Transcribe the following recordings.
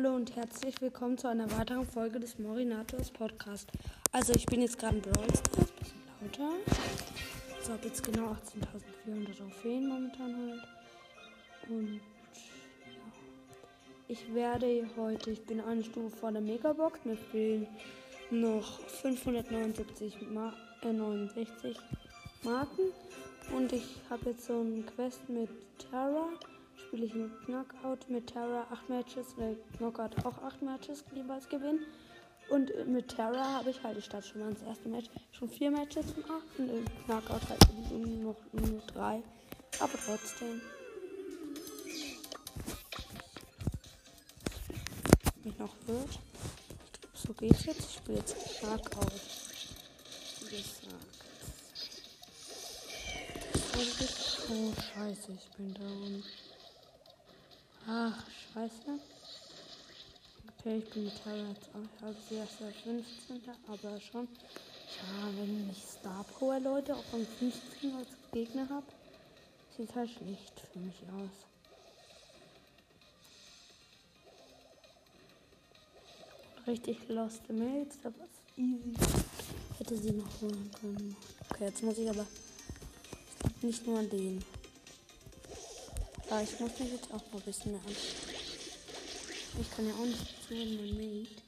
Hallo und herzlich willkommen zu einer weiteren Folge des Morinators Podcast. Also ich bin jetzt gerade in Brawl Stars, bisschen lauter. Ich habe jetzt genau 18.400 Trophäen momentan halt. Und ja, ich werde heute, ich bin eine Stufe vor der Megabox, mir fehlen noch 579 Mar äh, 69 Marken. Und ich habe jetzt so eine Quest mit Terra spiele ich mit Knockout mit Terra 8 Matches, weil Knockout auch 8 Matches jeweils gewinnen. Und mit Terra habe ich halt, ich starte schon mal ins erste Match, schon 4 Matches von 8 und im Knockout halt noch nur 3. Aber trotzdem. Mich noch wird. So geht's jetzt. Ich spiele jetzt Knockout. Wie gesagt. Oh, scheiße, ich bin down. Ach, scheiße. Okay, ich bin mit Terra jetzt auch halb erst der 15. Aber schon. Ja, wenn ich Star Power Leute auch am 15. als Gegner habe, sieht halt schlecht für mich aus. Richtig lost Mails, aber easy. Hätte sie noch holen können. Okay, jetzt muss ich aber nicht nur an den. Aber ich muss mich jetzt auch mal ein bisschen mehr anstrengen. Ich kann ja auch nicht zu mein Mate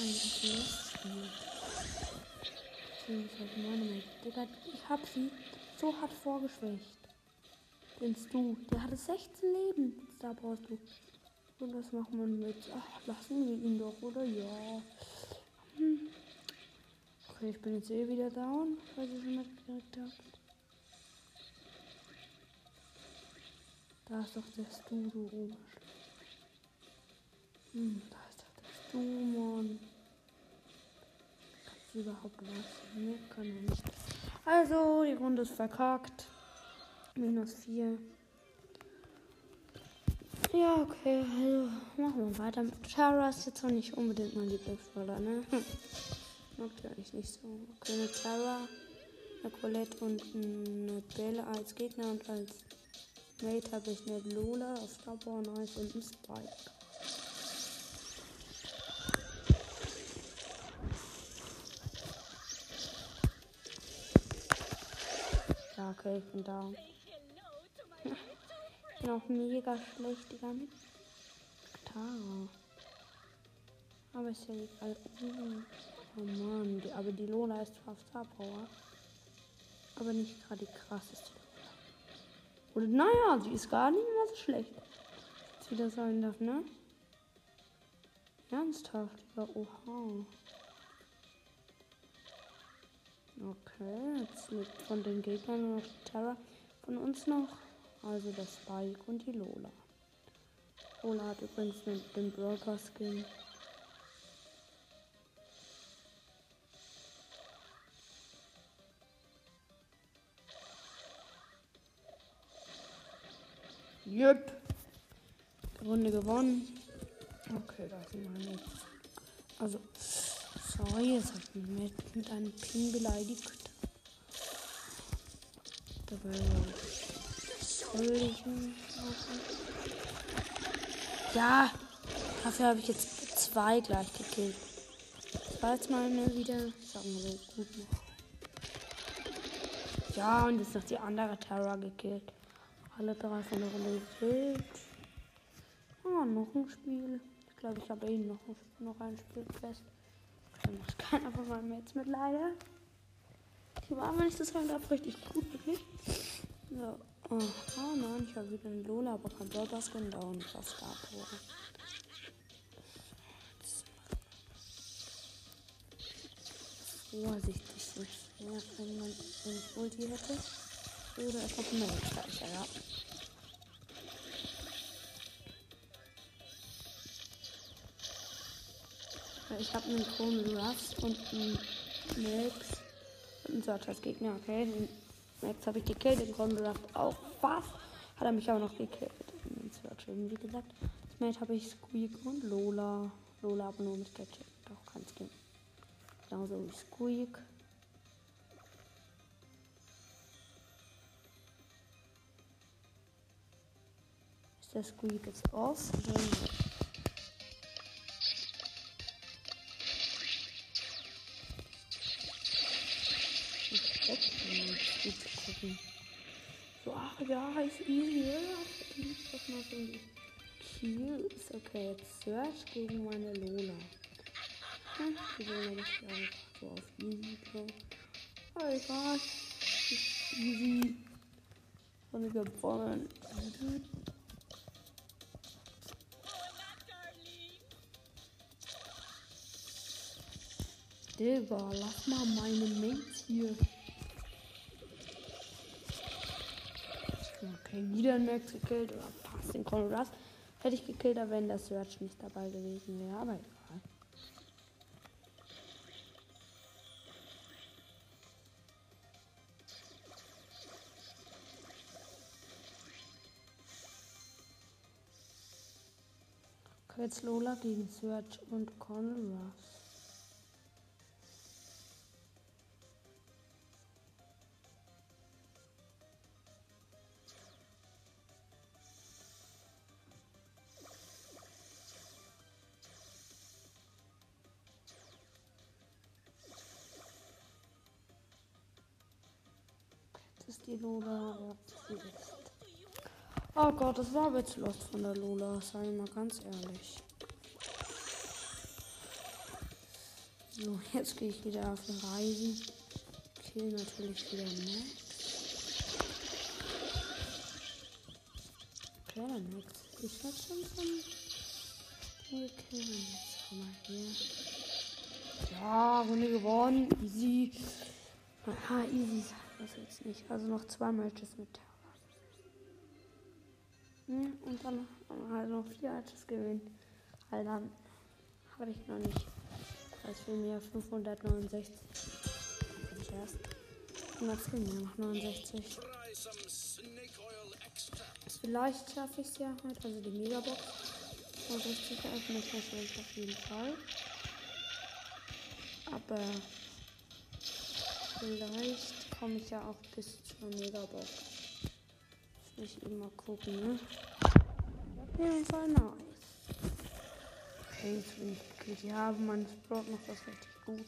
eigentlich spielen. Beziehungsweise meine Mate. Digga, ich hab sie so hart vorgeschwächt. Binst du? Der hatte 16 Leben. Da brauchst du. Und das machen wir mit. Ach, lassen wir ihn doch, oder? Ja. Hm. Okay, ich bin jetzt eh wieder down, weil ich schon mitgekriegt habt. Da ist doch der Stu, du oben. Hm, da ist doch der Stu, Mann. Kannst du überhaupt was? Nee, kann er nicht. Also, die Runde ist verkackt. Minus 4. Ja, okay, also machen wir weiter mit Tara. Ist jetzt auch nicht unbedingt mein Lieblingsroller, ne? Hm. Mag die eigentlich nicht so. Okay, mit Tara, eine Colette und eine Belle als Gegner und als Mate habe ich eine Lola Starborn Ice und ein Spike. Ja, okay, ich bin da. Ich bin auch mega schlecht, Digga, mit Gitarre. Aber ist ja egal. Oh Mann, aber die Lola ist zwar Star Power, aber nicht gerade die krasseste. Und naja, sie ist gar nicht mal so schlecht. Sie das sein darf, ne? Ernsthaft, ja, oha. Okay, jetzt liegt von den Gegnern noch die Terra. Von uns noch. Also das Spike und die Lola. Lola hat übrigens mit dem Broker Yep. Runde gewonnen. Okay, da wir jetzt. Also, sorry, es hat mich mit, mit einem Pin beleidigt. Dabei soll ich machen. Ja, dafür habe ich jetzt zwei gleich gekillt. Das war jetzt mal wieder, sagen wir so, gut noch. Ja, und jetzt noch die andere Terra gekillt. Alle drei von der Runde gefüllt. Ah, noch ein Spiel. Ich glaube, ich habe eben noch, noch ein Spiel fest. Dann macht keiner von meinen Mates mit leider. Die waren, wenn ich das sagen darf, richtig gut, wirklich. So. Oh, oh nein, ich habe wieder einen Lola, aber kein Burgerskin da und auf Star Power. Vorsichtig so schwer, wenn man ich Ulti hätte. Oder es noch mehr Speicher, ja. Ich habe einen Krone Ruffs und einen Max und einen Search als Gegner, okay. Den Max habe ich gekillt, den Krone Ruff auch fast. Hat er mich aber noch gekillt. Den Search eben, wie gesagt. Das Mate habe ich Squeak und Lola. Lola aber nur mit Gadget. Doch, kein Skin. Genauso wie Squeak. Der Squeak ist off. Ich Squeak gucken. So, ach ja, ist easy. Ne? Ja. Ich das mal so Kiel ist okay. Jetzt Search gegen meine Lola. Hm, die Lola ist einfach so auf easy. So. Oh, ah, egal. Ist easy. Und gewonnen. Digga, lass mal meine Mates hier. Okay, wieder ein Max gekillt oder fast den Colorado. Hätte ich gekillt, wenn der Search nicht dabei gewesen wäre, aber egal. Jetzt Lola gegen Search und Conrad. Die Lola. Ja, Oh Gott, das war witzlos von der Lola, sei mal ganz ehrlich. So, jetzt gehe ich wieder auf eine Reise. Kill natürlich wieder Max. Okay, der Max ist halt schon von mir killen. Jetzt komm mal hier. Ja, Runde gewonnen. Easy. Aha, easy das jetzt nicht. Also noch zwei Matches mit Terra. Hm, und dann halt noch vier Matches gewinnen. Weil dann habe ich noch nicht. Das für mir 569. Ich erst. Und wir noch 69. Vielleicht schaffe ich es ja heute, also die Megabox. 60 öffnen ich natürlich auf jeden Fall. Aber vielleicht komme ich ja auch bis zur Megabox. Muss ich mal gucken, ne? Auf jeden Fall nice. Okay, jetzt bin ich gekillt. Ja, mein Sprout macht das richtig gut.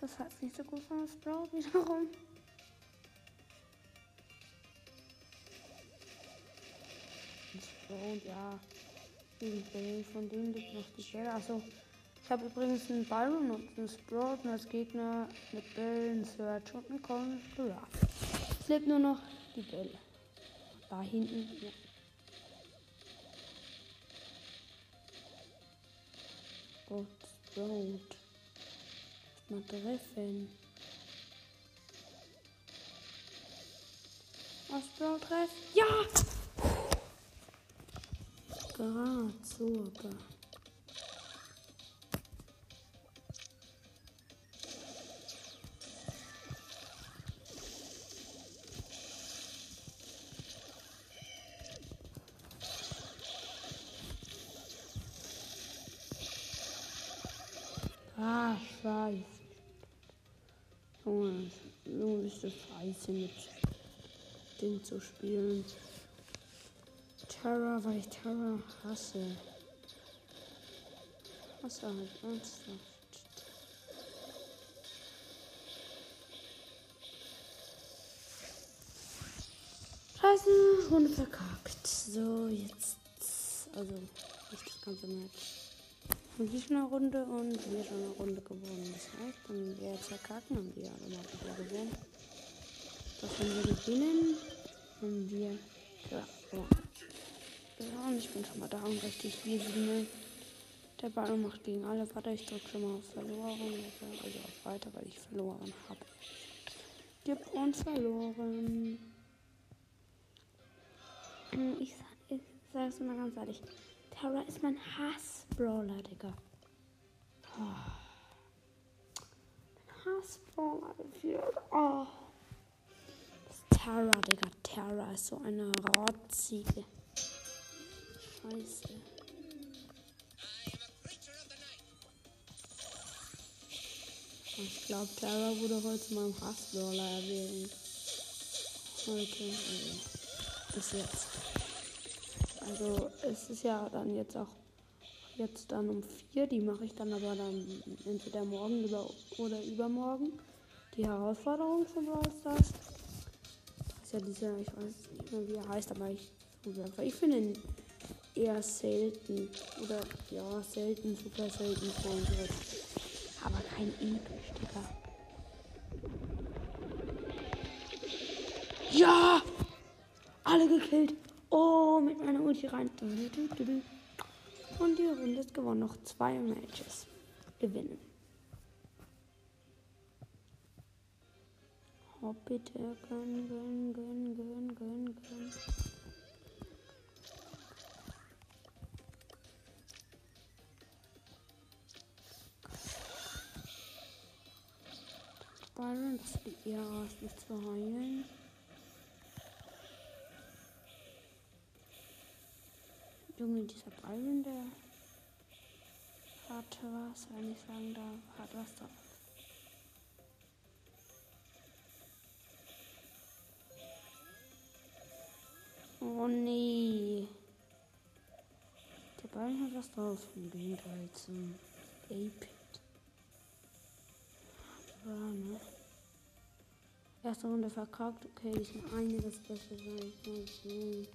Das heißt nicht so gut von Sprout wiederum. Sprout, ja. Von dem liegt noch die Stelle. Also ich habe übrigens einen Byron und einen Sprout und als Gegner mit Bell, einen Search und einen Conjurer. Es lebt nur noch die Bell. Da hinten, ja. Gott, Sprout. Mal treffen. Was Sprout treffen? Ja! Gerade super. bisschen mit Ding zu spielen. Terror, weil ich Terror hasse. Was halt ernsthaft. Scheiße, Runde verkackt. So, jetzt. Also, nicht das ganze Match. Und ich eine Runde und wir schon eine Runde gewonnen. Das heißt, wenn wir jetzt verkacken, haben wir alle mal wieder gewonnen. Das wenn wir gewinnen, haben wir. Ja, ja. ja, und ich bin schon mal da und richtig easy, ne? Der Ball macht gegen alle. Warte, ich drücke schon mal auf verloren. Also auf weiter, weil ich verloren habe. Gib uns verloren. Hm, ich, ich sage es mal ganz ehrlich. Terra ist mein Hass-Brawler, Digga. Oh. Hass-Brawler geführt. Oh. Terra, Digga. Terra ist so eine rotzige. Scheiße. Ich glaube, Terra wurde heute zu meinem Hassbrawler erwählt. Heute. Also, bis jetzt. Also, es ist ja dann jetzt auch jetzt dann um vier. Die mache ich dann aber dann entweder morgen oder übermorgen. Die Herausforderung von Brawl Stars. ist ja dieser, ich weiß nicht mehr, wie er heißt, aber ich. Ich finde ihn eher selten. Oder ja, selten, super selten Freunde. Aber kein episch, Digga. Ja! Alle gekillt. Oh, mit meiner Ulti rein. Und die Runde ist gewonnen. Noch zwei Matches. Gewinnen. Oh, bitte. Gönn, gönn, gönn, gönn, gönn, gönn. Byron, sieht eher aus, mich zu heilen. Junge, dieser Byron, der hat was, wenn ich sagen darf, hat was drauf. Oh nee. Der Ball hat was drauf. Im Gegenteil zum A-Pit. Aber, ne? Erste Runde verkackt. Okay, ich muss einiges besser sein.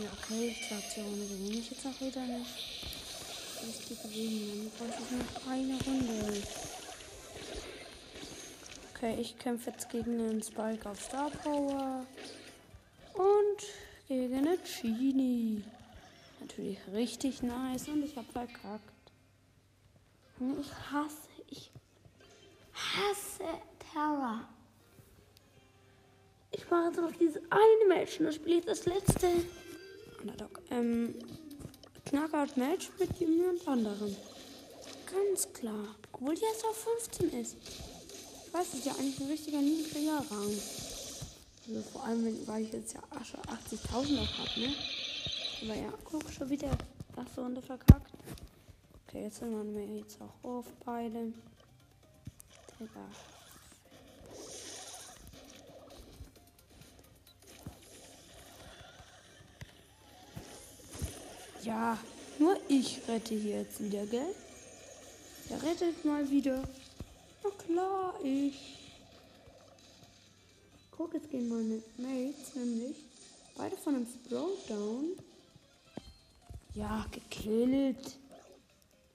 Okay. Ja, okay, zweite Runde gewinne ich jetzt auch wieder nicht. Ich die gewinnen, dann brauche ich noch eine Runde. Okay, ich kämpfe jetzt gegen den Spike auf Star Power. Und gegen eine Genie. Natürlich richtig nice und ich habe verkackt. Ich hasse, ich hasse Terra. Ich mache jetzt noch dieses eine Match und das spiele ich das letzte. Underdog. Ähm, Knockout-Match mit jemand anderem. Ganz klar. Obwohl die erst auf 15 ist. Ich weiß, das ist ja eigentlich ein richtiger niedriger Rang. Also vor allem, weil ich jetzt ja schon 80.000 noch habe, ne? Aber ja, guck, schon wieder erste Runde verkackt. Okay, jetzt sind wir jetzt auch auf beide. Digga. Ja, nur ich rette hier jetzt wieder, gell? Der rettet mal wieder. Na klar, ich. Guck, jetzt gehen meine Mates nämlich beide von einem Throwdown. Ja, gekillt.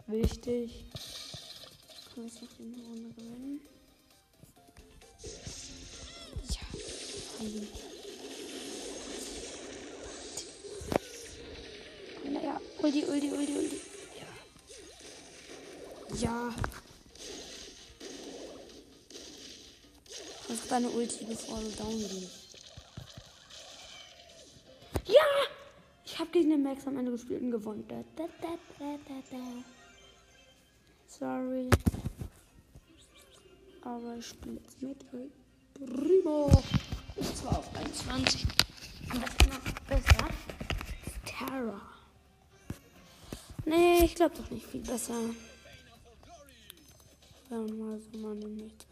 Wichtig. Kann ich noch die Runde gewinnen? Ja. Ulti, Ulti, Ulti, Ulti. Ja. Ja. Versuch deine Ulti, bevor du down gehst. Ja! Ich habe gegen den Max am Ende gespielt und gewonnen. Da, da, da, Sorry. Aber ich spiele jetzt mit El Primo. Ist zwar auf 21. Und das ist noch besser. Terra. Nee, ich glaube doch nicht viel besser. Man mal so mal nichts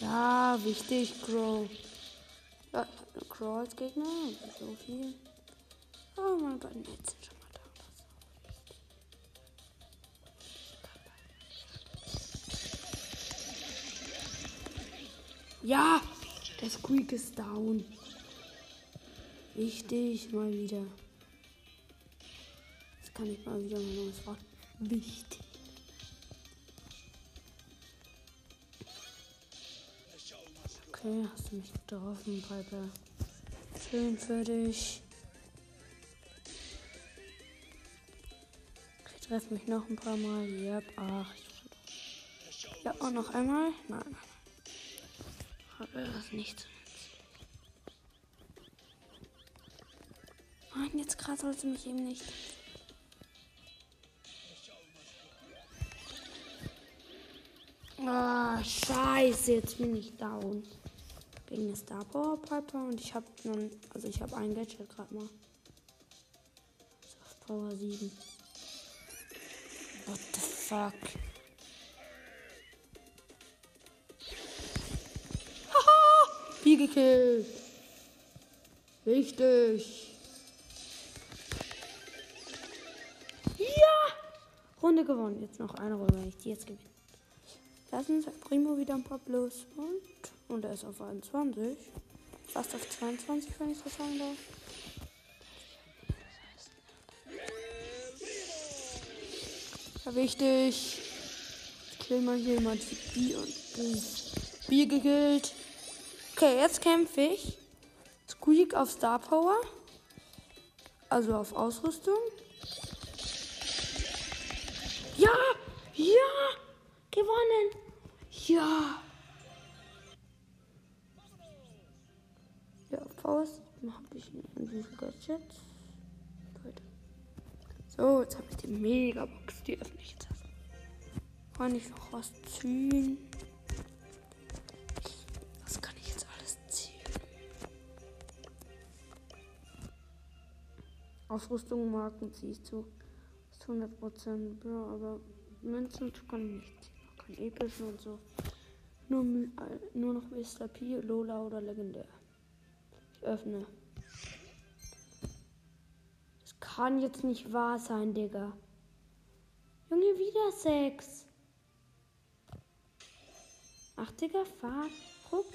Ja, wichtig, Crow. Ja, eine Crow als Gegner. So viel. Oh mein Gott, jetzt Ja, der Squeak ist down. Wichtig, mal wieder. Jetzt kann ich mal wieder mein neues Wort. Wichtig. Okay, hast du mich getroffen, Piper. Schön für dich. Ich treffe mich noch ein paar Mal. Yep, ach. Ja, und noch einmal. Nein, nein. Habe das nicht. Nein, jetzt gerade sollte mich eben nicht. Ah, scheiße, jetzt bin ich down gegen eine Star Power Piper und ich habe nun, also ich habe ein Gadget gerade mal. Auf Power 7. What the fuck? Gekillt. Richtig. Ja! Runde gewonnen. Jetzt noch eine Runde, wenn ich die jetzt gewinne. Lassen sagt Primo wieder ein paar Plus. Und, und er ist auf 21. Fast auf 22, wenn ich so sagen darf. Ja, wichtig. Jetzt killen wir hier mal die B und B. B gekillt. Okay, jetzt kämpfe ich. Squeak auf Star Power. Also auf Ausrüstung. Ja! Ja! Gewonnen! Ja! Ja, Faust habe ich in diesem Gadget. So, jetzt habe ich die Megabox. Die öffne ich jetzt. Kann ich noch was ziehen? Ausrüstung, Marken ziehe ich zu. Ist 100%. Ja, aber Münzen kann ich nicht ziehen. Auch kein epischen und so. Nur, nur noch Mr. P, Lola oder Legendär. Ich öffne. Das kann jetzt nicht wahr sein, Digga. Junge, wieder sechs. Ach, Digga, fahr. Guck,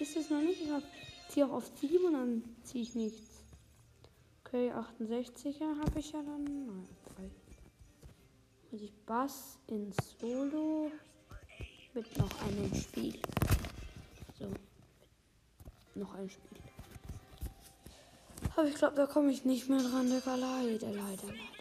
ist es noch nicht? Ich ziehe auch auf 7 und dann ziehe ich nichts. Okay, 68er habe ich ja dann. Nein, 3. Muss ich Bass in Solo mit noch einem Spiel. So. Noch ein Spiel. Aber ich glaube, da komme ich nicht mehr dran, Digga. Leider, leider, leider.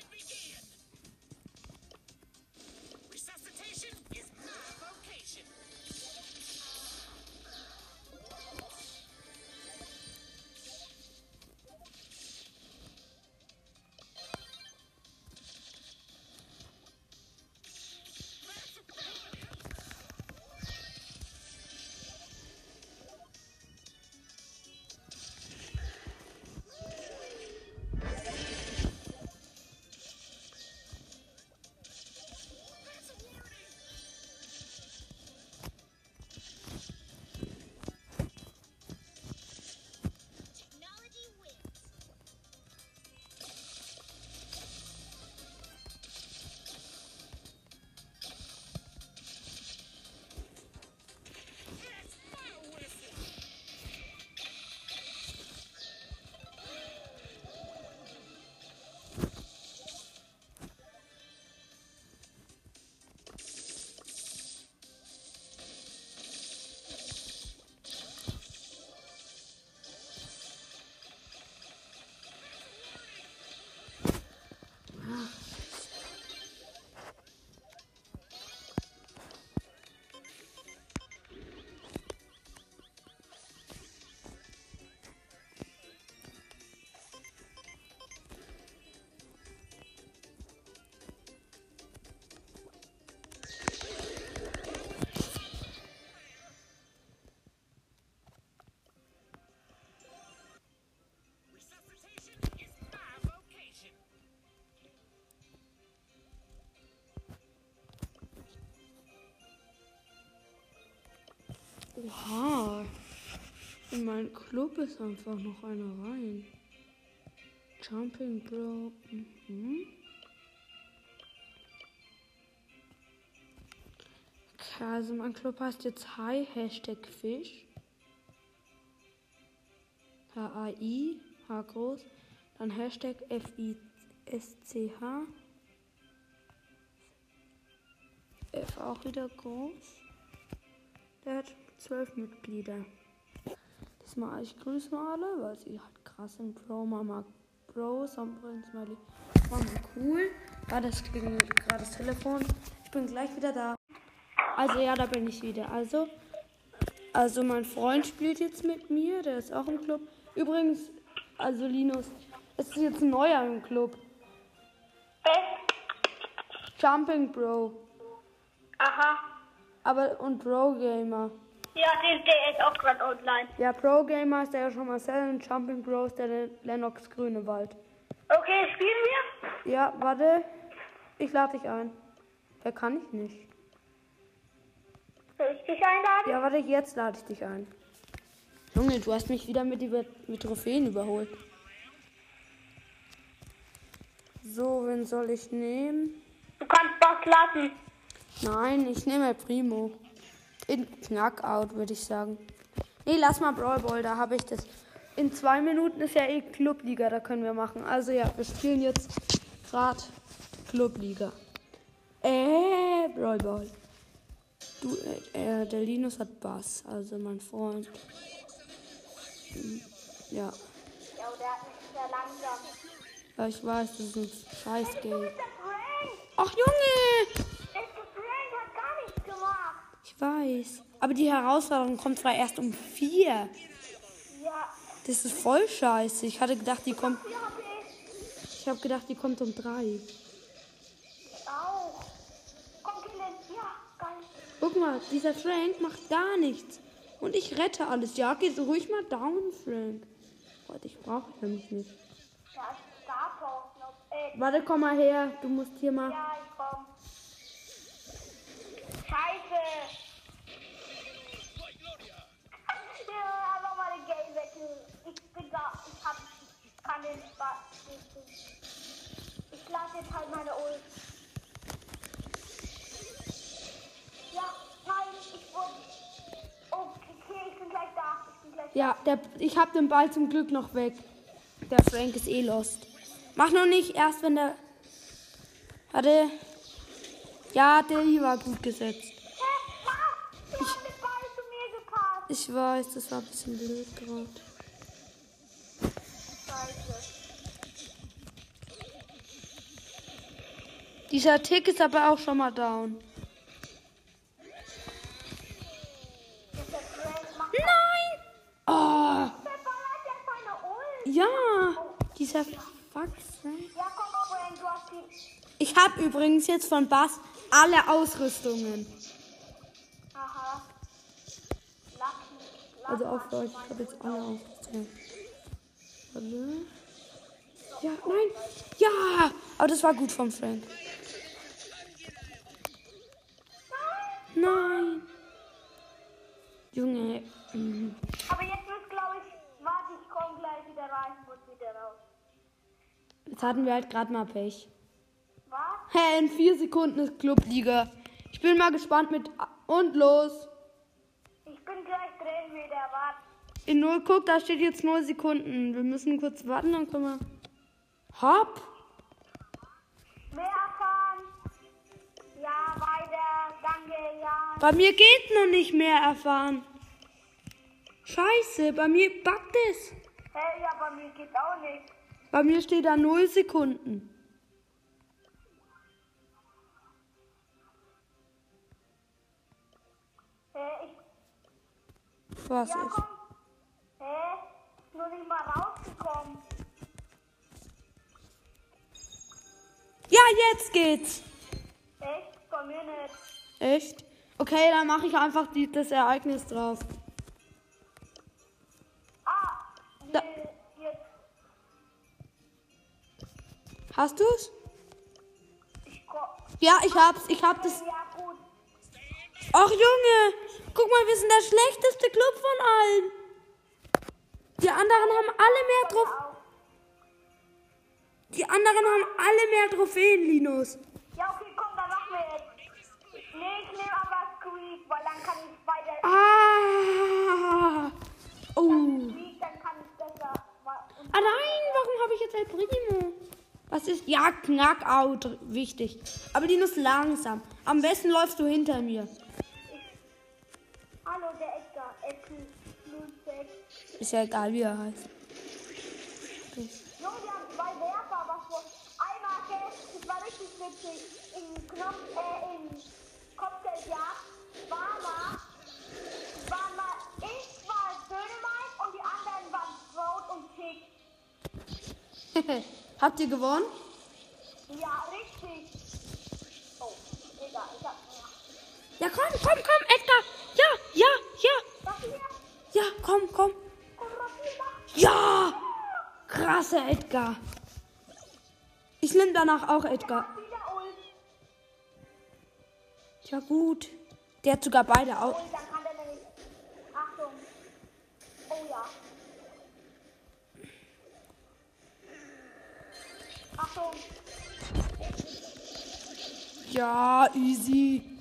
Oha. In meinem Club ist einfach noch einer rein. Jumping Bro. Mhm. Okay, also mein Club heißt jetzt Hi, Hashtag Fisch. H-A-I, H groß. Dann Hashtag F-I-S-C-H. F auch wieder groß. Der hat zwölf Mitglieder. Diesmal ich grüße mal alle, weil sie halt krass sind. Bro, Mama, Bro, Sonnenbrillen, Smiley. Mama, cool. Ja, das klingelt gerade das Telefon. Ich bin gleich wieder da. Also ja, da bin ich wieder. Also, also mein Freund spielt jetzt mit mir, der ist auch im Club. Übrigens, also Linus, es ist jetzt ein neuer im Club. Jumping Bro. Aha. Aber und Pro Gamer. Ja, der, der ist auch gerade online. Ja, Pro Gamer ist der schon Marcel und Jumping Bros der Lennox Grünewald. Okay, spielen wir? Ja, warte. Ich lade dich ein. Der kann ich nicht. Soll ich dich einladen? Ja, warte, jetzt lade ich dich ein. Junge, du hast mich wieder mit, über, mit Trophäen überholt. So, wen soll ich nehmen? Du kannst was lassen. Nein, ich nehme Primo. In Knackout, würde ich sagen. Nee, lass mal Brawl Ball, da habe ich das. In zwei Minuten ist ja eh Clubliga, da können wir machen. Also ja, wir spielen jetzt gerade Clubliga. Äh, Brawl Ball. Du, äh, der Linus hat Bass, also mein Freund. Hm, Ja, Ja, ich weiß, das ist ein scheiß Game. Ach Junge! Der Frank hat gar nichts gemacht. Weiß. Aber die Herausforderung kommt zwar erst um vier. Das ist voll scheiße. Ich hatte gedacht, die kommt. ich habe gedacht, die kommt um drei. Guck mal, dieser Frank macht gar nichts. Und ich rette alles. Ja, geh so ruhig mal down, Frank. Gott, ich brauche nämlich nicht. Warte, komm mal her. Du musst hier mal. ja, ich komm. Scheiße. ja, aber mal den Game wechseln. Ich bin da. Ich hab. Ich kann den Spaß nicht. Ich lasse jetzt halt meine Ult. Ja, nein, ich wurde. Okay, ich bin gleich da. Ich bin gleich Ja, der, ich habe den Ball zum Glück noch weg. Der Frank ist eh lost. Mach noch nicht, erst wenn der. Warte. Ja, der hier war gut gesetzt. Hä? Was? Du hast den Ball zu mir gepasst. Ich weiß, das war ein bisschen blöd gerade. Scheiße. Dieser Tick ist aber auch schon mal down. Nein! Oh, ja! Dieser die. Ich habe übrigens jetzt von Bass alle Ausrüstungen. Aha. Also auf Deutsch, ich habe jetzt alle Ausrüstungen. Warte. Ja, nein! Ja! Aber das war gut von Frank. Nein! Junge. mhm. Aber jetzt wird, glaube ich, warte, ich komme gleich wieder rein und wieder raus. Jetzt hatten wir halt gerade mal Pech. Was? Hä, in vier Sekunden ist Clubliga. Ich bin mal gespannt mit. Und los! Ich bin gleich drin wieder, warte. In 0, guck, da steht jetzt 0 Sekunden. Wir müssen kurz warten, dann können wir. Hopp! Mehr erfahren. Ja, weiter. Danke, ja. Bei mir geht noch nicht mehr erfahren. Scheiße, bei mir backt es. Hey, ja, bei mir geht's auch nicht. Bei mir steht da 0 Sekunden. Hey. Was Ja, ist? Nur nicht mal rausgekommen. Ja, jetzt geht's. Echt? Bei mir nicht. Echt? Okay, dann mache ich einfach die, das Ereignis drauf. Ah, Da- nee, jetzt. Hast du's? Ich. Ja, ich hab's. Ich hab das. Ja, gut. Ach Junge, guck mal, wir sind der schlechteste Club von allen. Die anderen haben alle mehr Trophäen. Auch. Die anderen haben alle mehr Trophäen, Linus. Ja, okay, komm, dann machen wir jetzt. Nee, ich nehme aber Squeak, weil dann kann ich weiter. Ah. Oh. Squeak, dann kann ich besser. Ah nein, warum habe ich jetzt El Primo? Was ist? Ja, Knackout, wichtig. Aber Linus langsam. Am besten läufst du hinter mir. Ist ja egal, wie er heißt. Junge, wir haben zwei Werfer, was vor. Einmal, okay, das war richtig witzig. In Knopf, äh, in Cocktailjahr war mal, waren mal, ich war Dönemark und die anderen waren Throat und Tick. Habt ihr gewonnen? Ja, richtig. Oh, egal, ich hab mehr. Ja, komm, komm, komm, Edgar. Ja, ja, ja. Ja, komm, komm. Ja! Krasser Edgar. Ich nehme danach auch Edgar. Tja, gut. Der hat sogar beide auch. Ja, easy.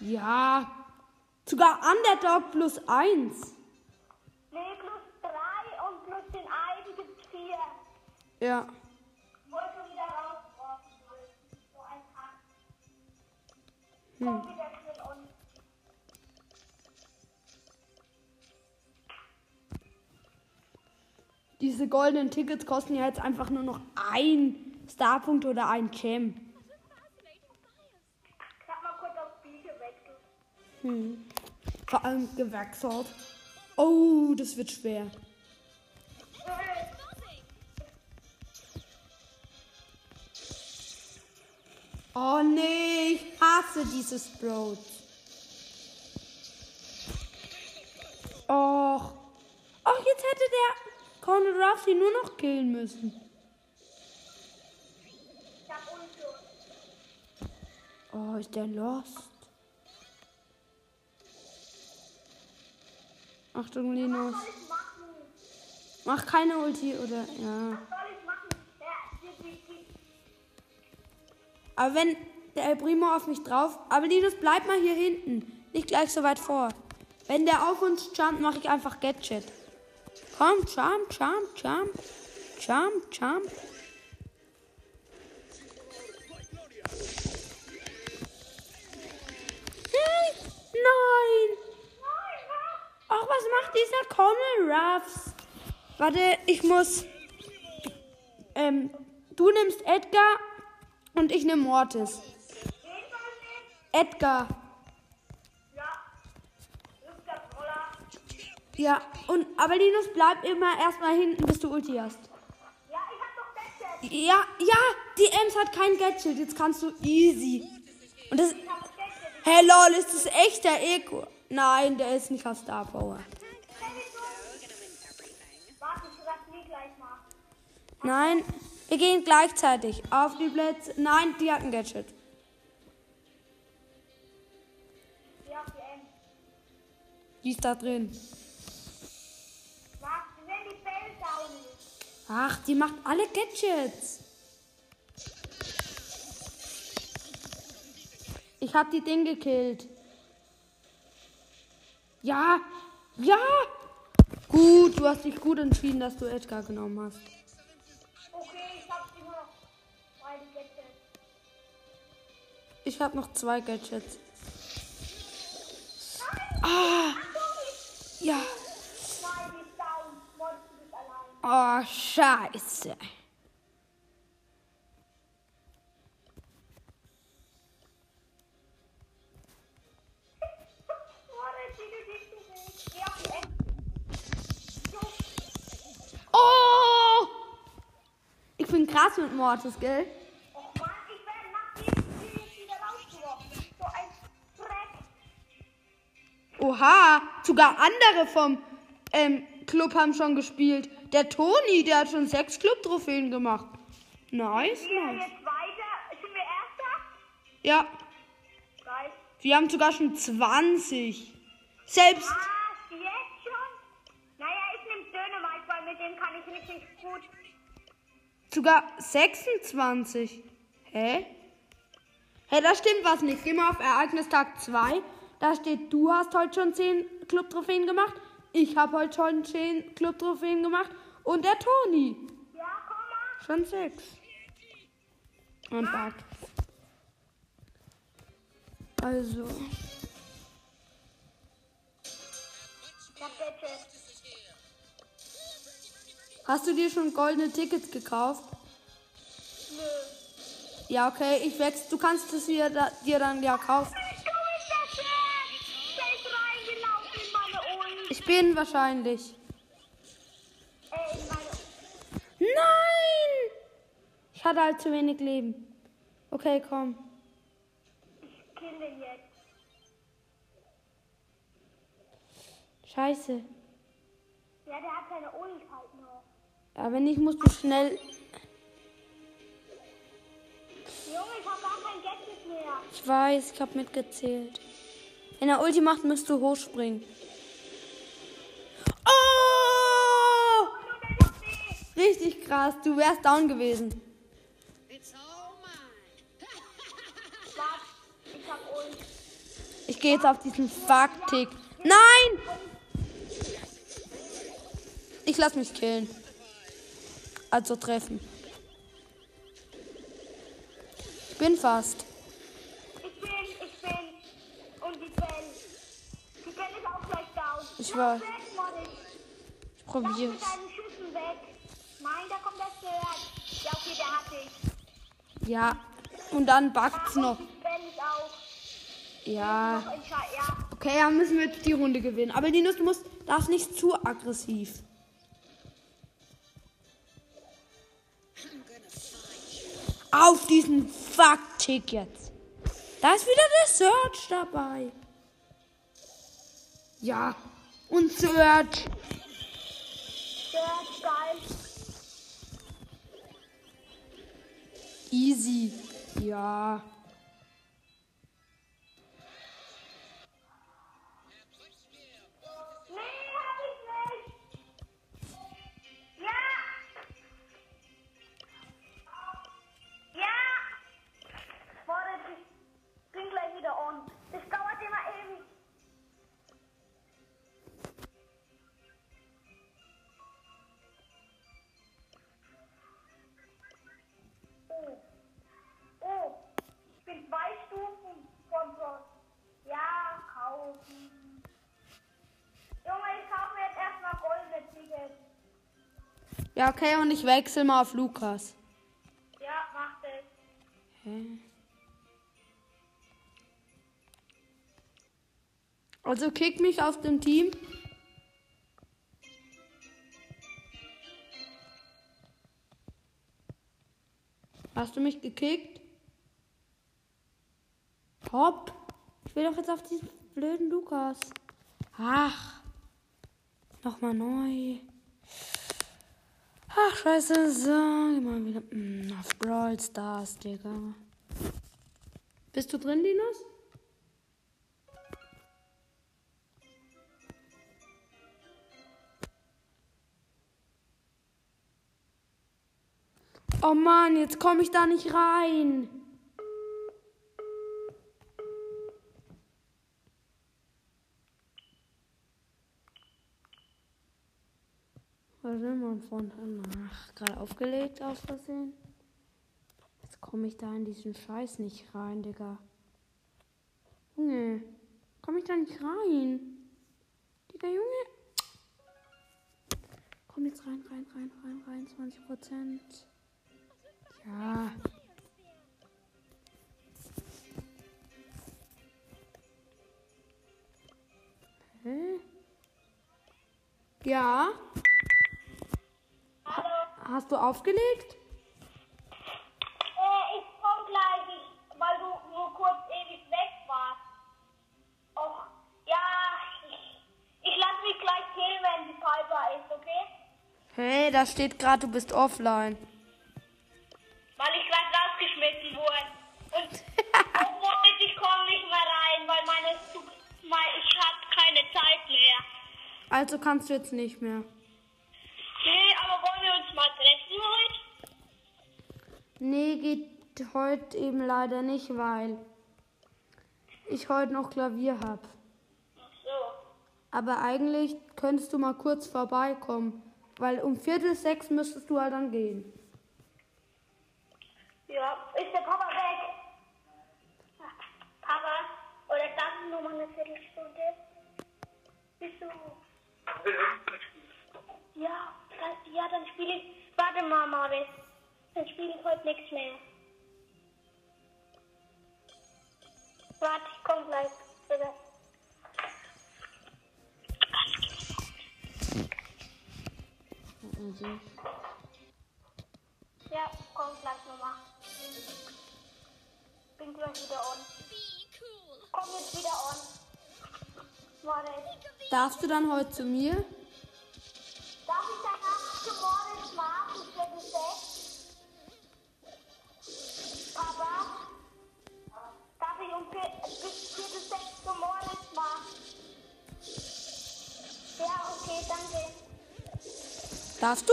Ja. Sogar Underdog plus 1. Nee, plus 3 und plus den einen gibt's 4. Ja. Wollte wieder rausgeworfen. So ein Kack. Hm. Komm uns. Diese goldenen Tickets kosten ja jetzt einfach nur noch ein Starpunkt oder ein Gem. Ich hab mal kurz auf B gewechselt. Hm. Vor allem gewechselt. Oh, das wird schwer. Oh nee, ich hasse dieses Brot. Och. Och, jetzt hätte der Conor Ruff nur noch killen müssen. Oh, ist der lost? Achtung, Linus. Mach keine Ulti oder ja. Aber wenn der El Primo auf mich drauf. Aber Linus, bleib mal hier hinten. Nicht gleich so weit vor. Wenn der auf uns jumpt, mache ich einfach Gadget. Komm, jump, jump, jump. Jump, jump. Hey, Nein! Ach, was macht dieser Common Ruffs? Warte, ich muss. Ähm, du nimmst Edgar und ich nehme Mortis. Edgar. Ja. Und aber Linus, bleib immer erstmal hinten, bis du Ulti hast. Ja, ich hab doch Gadget. Ja, ja, die Ems hat kein Gadget, jetzt kannst du easy. Und das. Hey lol, ist das echter Eko? Nein, der ist nicht auf Star Power. Nein, wir gehen gleichzeitig auf die Plätze. Nein, die hat ein Gadget. Die ist da drin. Ach, die macht alle Gadgets. Ich hab die Ding gekillt. Ja, ja. Gut, du hast dich gut entschieden, dass du Edgar genommen hast. Okay, ich hab immer noch beide Gadgets. Ich habe noch zwei Gadgets. Ah, ja. Nein, die krass mit Mortis, gell? Och Mann, ich werde nach diesem Spiel jetzt wieder rausgeworfen. So ein Dreck. Oha, sogar andere vom ähm, Club haben schon gespielt. Der Toni, der hat schon sechs Club-Trophäen gemacht. Nice, Wir nice. jetzt weiter. Sind wir Erster? Ja, Geil. wir haben sogar schon 20. Selbst, Was? Jetzt schon? Naja, ich nehme Dönemark, weil mit dem kann ich richtig gut. Sogar 26. Hä? Hä, da stimmt was nicht. Geh mal auf Ereignistag 2. Da steht, du hast heute schon 10 Club-Trophäen gemacht. Ich habe heute schon 10 Club-Trophäen gemacht. Und der Toni. Ja, komm mal. Schon 6. Und Bug. Also. Hast du dir schon goldene Tickets gekauft? Nö. Ja, okay, ich wechsle. Du kannst es dir, dir dann ja kaufen. Ich bin wahrscheinlich. Nein! Ich hatte halt zu wenig Leben. Okay, komm. Ich kill den jetzt. Scheiße. Ja, der hat seine noch. Ja, wenn nicht, musst du schnell. Junge, ich hab gar kein Gadget mehr. Ich weiß, ich habe mitgezählt. Wenn er Ulti macht, musst du hochspringen. Oh! Richtig krass, du wärst down gewesen. Ich hab gehe jetzt auf diesen Fuck-Tick. Nein! Ich lass mich killen. Also treffen. Ich bin fast. Ich bin, ich bin. Und die Bell. Die Bell ist auch gleich down. Ich war-. Ich Schüssen weg. Nein, da kommt der Stört. Ja, okay, der hat dich. Ja. Und dann backt's noch. Ja. Noch Ja. Okay, dann müssen wir jetzt die Runde gewinnen. Aber Linus, du musst, darfst nicht zu aggressiv. Auf diesen Fuck-Tick jetzt. Da ist wieder der Search dabei. Ja. Und Search. Stört, geil. Easy. Ja. Ja, okay, und ich wechsle mal auf Lukas. Ja, mach das. Hä? Also kick mich aus dem Team. Hast du mich gekickt? Hopp. Ich will doch jetzt auf diesen blöden Lukas. Ach. Nochmal neu. Ach, scheiße, so. Immer wieder mm, auf Brawl Stars, Digga. Bist du drin, Linus? Oh Mann, jetzt komme ich da nicht rein. Man von? Ach, gerade aufgelegt aus Versehen. Jetzt komme ich da in diesen Scheiß nicht rein, Digga. Junge, komme ich da nicht rein? Digga, Junge. Komm jetzt rein, rein, rein, rein, rein. 20 Prozent. Ja. Hä? Ja. Hast du aufgelegt? Äh, ich komm gleich, ich, weil du nur kurz ewig weg warst. Och, ja, ich, ich lass mich gleich killen, wenn die Piper ist, okay? Hey, da steht gerade, du bist offline. Weil ich gerade rausgeschmissen wurde. Und oh, Moritz, ich komme nicht mehr rein, weil meine, mein, ich hab keine Zeit mehr. Also kannst du jetzt nicht mehr. Nee, geht heute eben leider nicht, weil ich heute noch Klavier hab. Ach so. Aber eigentlich könntest du mal kurz vorbeikommen, weil um Viertel sechs müsstest du halt dann gehen. Ja, ist der Papa weg? Papa, oder darf ich nur mal eine Viertelstunde? Wieso? Ja, dann, ja, dann spiele ich. Warte mal, Maris. Dann spiele ich heute nichts mehr. Warte, ich komm gleich. Bitte. Also. Ja, komm gleich nochmal. Bin gleich wieder on. Komm jetzt wieder on. Warte. Darfst du dann heute zu mir? Darf ich danach zu Morgen machen? Ich werde 6? Ja, okay, danke. Darfst du?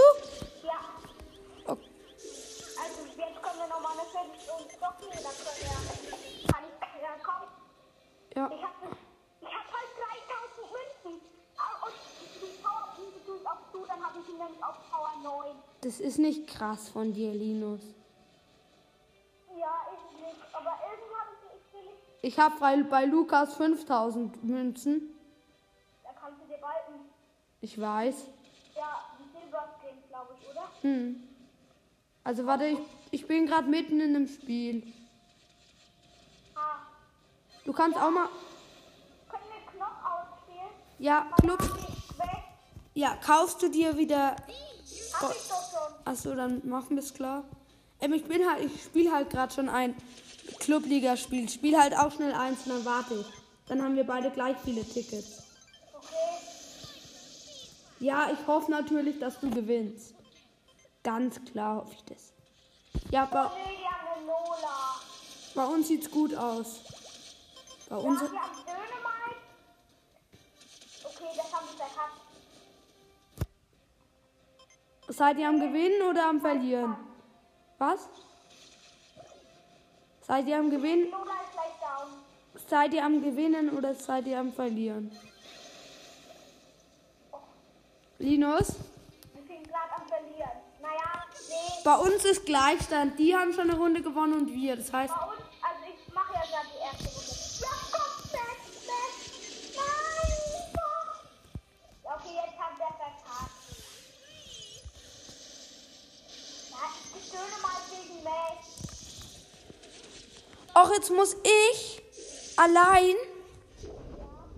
Ja. Okay. Also jetzt können wir nochmal eine 5 und stoppen, dann können wir. Kann ich dann kommen? Ja. Ich hab, ich hab halt 3000 Münzen. Und die Power tut auch du, dann habe ich ihn nämlich auf Power 9. Das ist nicht krass von dir, Linus. Ja, ich habe bei, Lukas 5000 Münzen. da kannst du dir balken. Ich weiß. Ja, die Silberskin, glaube ich, oder? Hm. Also warte, ich, ich bin gerade mitten in einem Spiel. Ah, Du kannst auch mal. können wir Knockout spielen? Ja. Quest, Ja, kaufst du dir wieder. hab ich doch schon. Achso, dann machen wir es klar. Ähm, ich bin halt, ich spiele halt gerade schon ein Clubliga-Spiel. Ich spiele halt auch schnell eins und dann warte ich. Dann haben wir beide gleich viele Tickets. Okay. Ja, ich hoffe natürlich, dass du gewinnst. Ganz klar hoffe ich das. Ja, bei, Lola. bei uns sieht's gut aus. Bei uns. Ja, die haben Dönemark. Okay, das haben wir verkackt. Seid ihr am Gewinnen oder am Verlieren? Was? Seid ihr am Gewinnen? Seid ihr am Gewinnen oder seid ihr am Verlieren? Linus? Wir sind gerade am Verlieren. Naja, nee. Bei uns ist Gleichstand. Die haben schon eine Runde gewonnen und wir. Das heißt, Bei uns, also ich mache ja gerade die erste Runde. Ja, komm, Max, Max. Nein, doch. Okay, jetzt hat der verkackt. Ich stöhne mal gegen Max. Ach, jetzt muss ich allein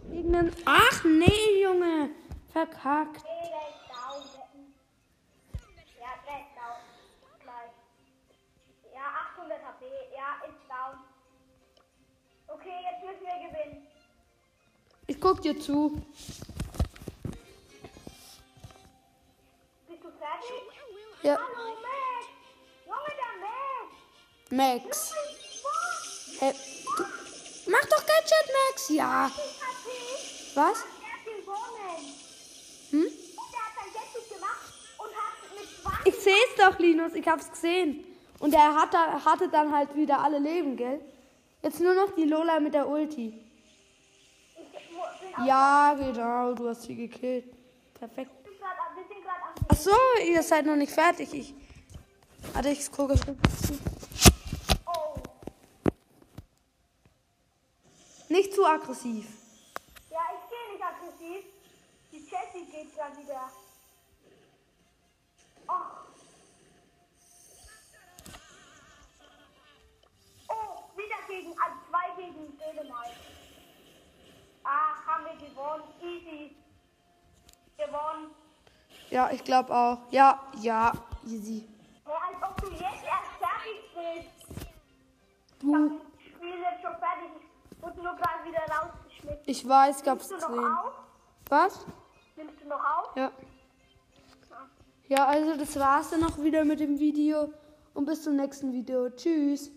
gegen den. Ach nee, Junge. Verkackt. Nee, der ist down. Der- Ja, der ist down. Gleich. Ja, 800 HP. Ja, ist down. Okay, jetzt müssen wir gewinnen. Ich guck dir zu. Bist du fertig? Ja. Hallo, Max. Junge, der Max. Max. Äh, mach doch Gadget, Max. Ja. ich. Was? Hat. Hm? Und hat sein Gadget gemacht und hat mit 20 Ich seh's doch, Linus. Ich hab's gesehen. Und er hatte, hatte dann halt wieder alle Leben, gell? Jetzt nur noch die Lola mit der Ulti. Ich Ja, genau. Du hast sie gekillt. Perfekt. Ach so, ihr seid noch nicht fertig. Ich. Warte, ich gucke schon. Oh. Nicht zu aggressiv. Ja, ich gehe nicht aggressiv. Die Jessie geht gerade wieder. Ach. Oh, wieder gegen, also zwei gegen Dänemark. Ach, haben wir gewonnen. Easy. Gewonnen. Ja, ich glaube auch. Ja, ja, easy. Ja, als ob du jetzt erst fertig bist. Ich hab Du, das Spiel jetzt schon fertig. Ich wurde nur gerade wieder rausgeschmissen. ich weiß, hab's Nimmst du noch auf? Was? Nimmst du noch auf? Ja. Ja, also das war's dann noch wieder mit dem Video. Und bis zum nächsten Video. Tschüss.